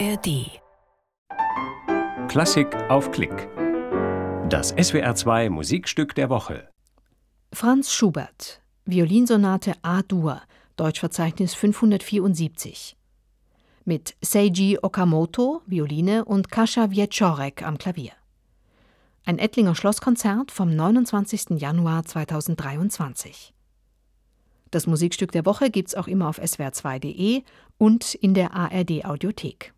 ARD. Klassik auf Klick. Das SWR2 Musikstück der Woche. Franz Schubert, Violinsonate A-Dur, Deutschverzeichnis 574. Mit Seiji Okamoto, Violine und Kascha Wieczorek am Klavier. Ein Ettlinger Schlosskonzert vom 29. Januar 2023. Das Musikstück der Woche gibt's auch immer auf swr2.de und in der ARD Audiothek.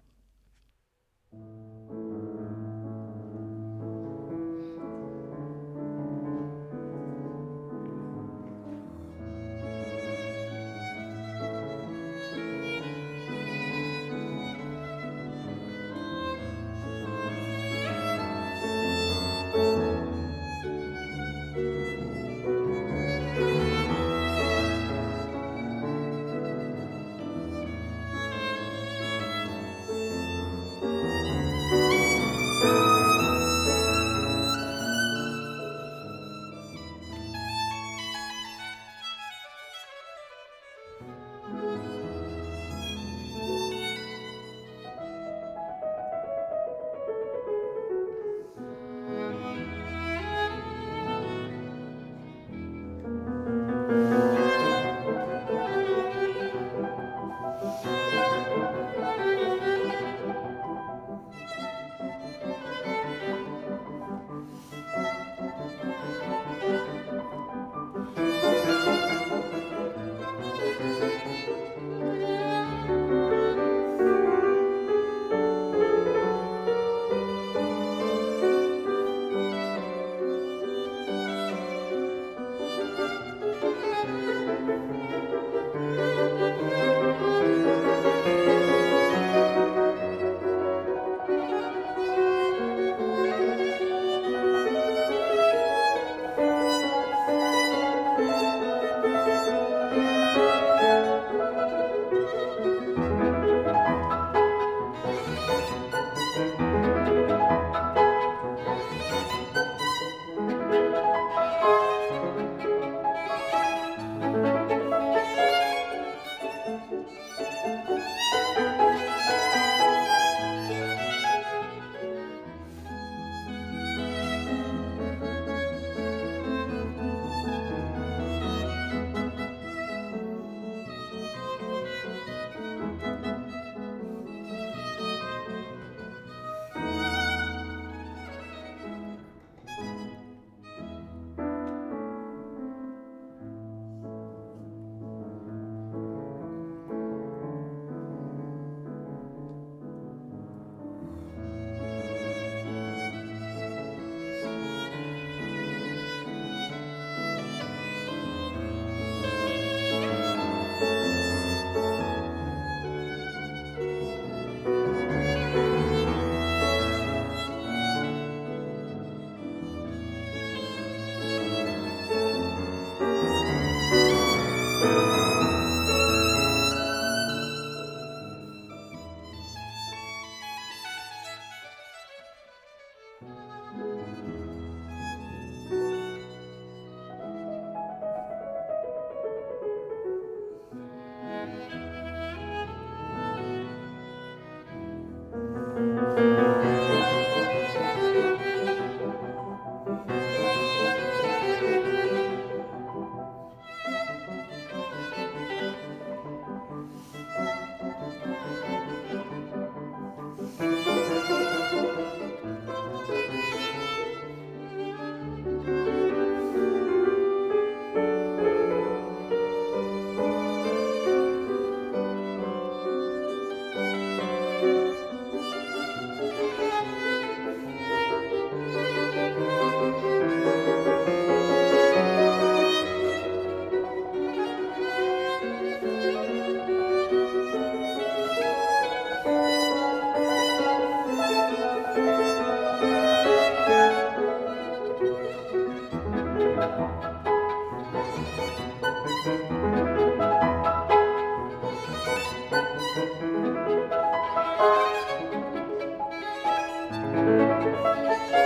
Música